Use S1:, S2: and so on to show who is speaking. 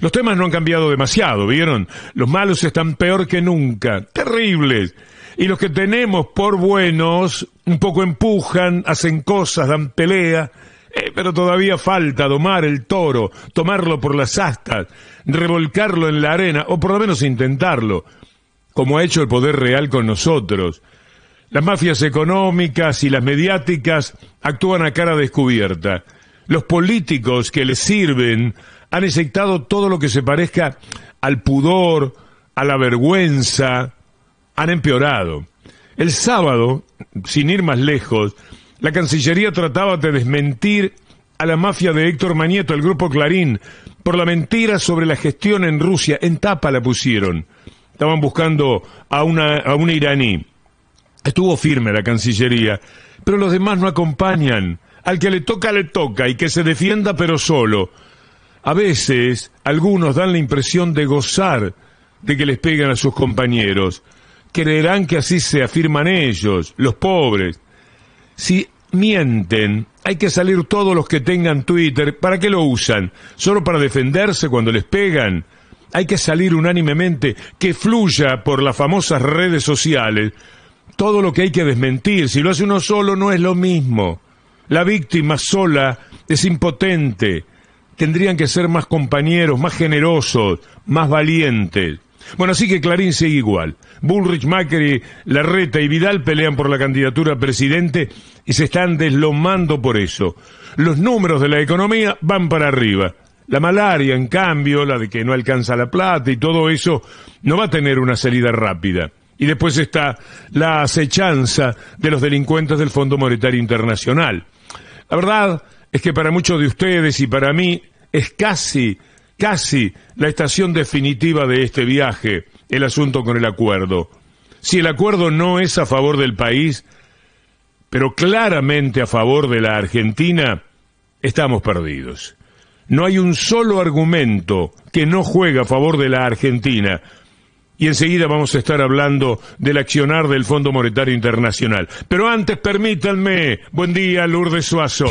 S1: Los temas no han cambiado demasiado, ¿vieron? Los malos están peor que nunca, terribles. Y los que tenemos por buenos, un poco empujan, hacen cosas, dan pelea, eh, pero todavía falta domar el toro, tomarlo por las astas, revolcarlo en la arena, o por lo menos intentarlo, como ha hecho el poder real con nosotros. Las mafias económicas y las mediáticas actúan a cara descubierta. Los políticos que les sirven han inyectado todo lo que se parezca al pudor, a la vergüenza, han empeorado. El sábado, sin ir más lejos, la Cancillería trataba de desmentir a la mafia de Héctor Manieto, el grupo Clarín, por la mentira sobre la gestión en Rusia. En tapa la pusieron. Estaban buscando a a una iraní. Estuvo firme la Cancillería, pero los demás no acompañan. Al que le toca, le toca, y que se defienda, pero solo. A veces, algunos dan la impresión de gozar de que les pegan a sus compañeros creerán que así se afirman ellos, los pobres. Si mienten, hay que salir todos los que tengan Twitter. ¿Para qué lo usan? ¿Solo para defenderse cuando les pegan? Hay que salir unánimemente, que fluya por las famosas redes sociales todo lo que hay que desmentir. Si lo hace uno solo no es lo mismo. La víctima sola es impotente. Tendrían que ser más compañeros, más generosos, más valientes. Bueno, así que Clarín sigue igual. Bullrich, Macri, Larreta y Vidal pelean por la candidatura a presidente y se están deslomando por eso. Los números de la economía van para arriba. La malaria, en cambio, la de que no alcanza la plata y todo eso, no va a tener una salida rápida. Y después está la acechanza de los delincuentes del Fondo Monetario Internacional. La verdad es que para muchos de ustedes y para mí es casi casi la estación definitiva de este viaje, el asunto con el acuerdo. Si el acuerdo no es a favor del país, pero claramente a favor de la Argentina, estamos perdidos. No hay un solo argumento que no juegue a favor de la Argentina. Y enseguida vamos a estar hablando del accionar del Fondo Monetario Internacional. Pero antes permítanme, buen día Lourdes Suazo.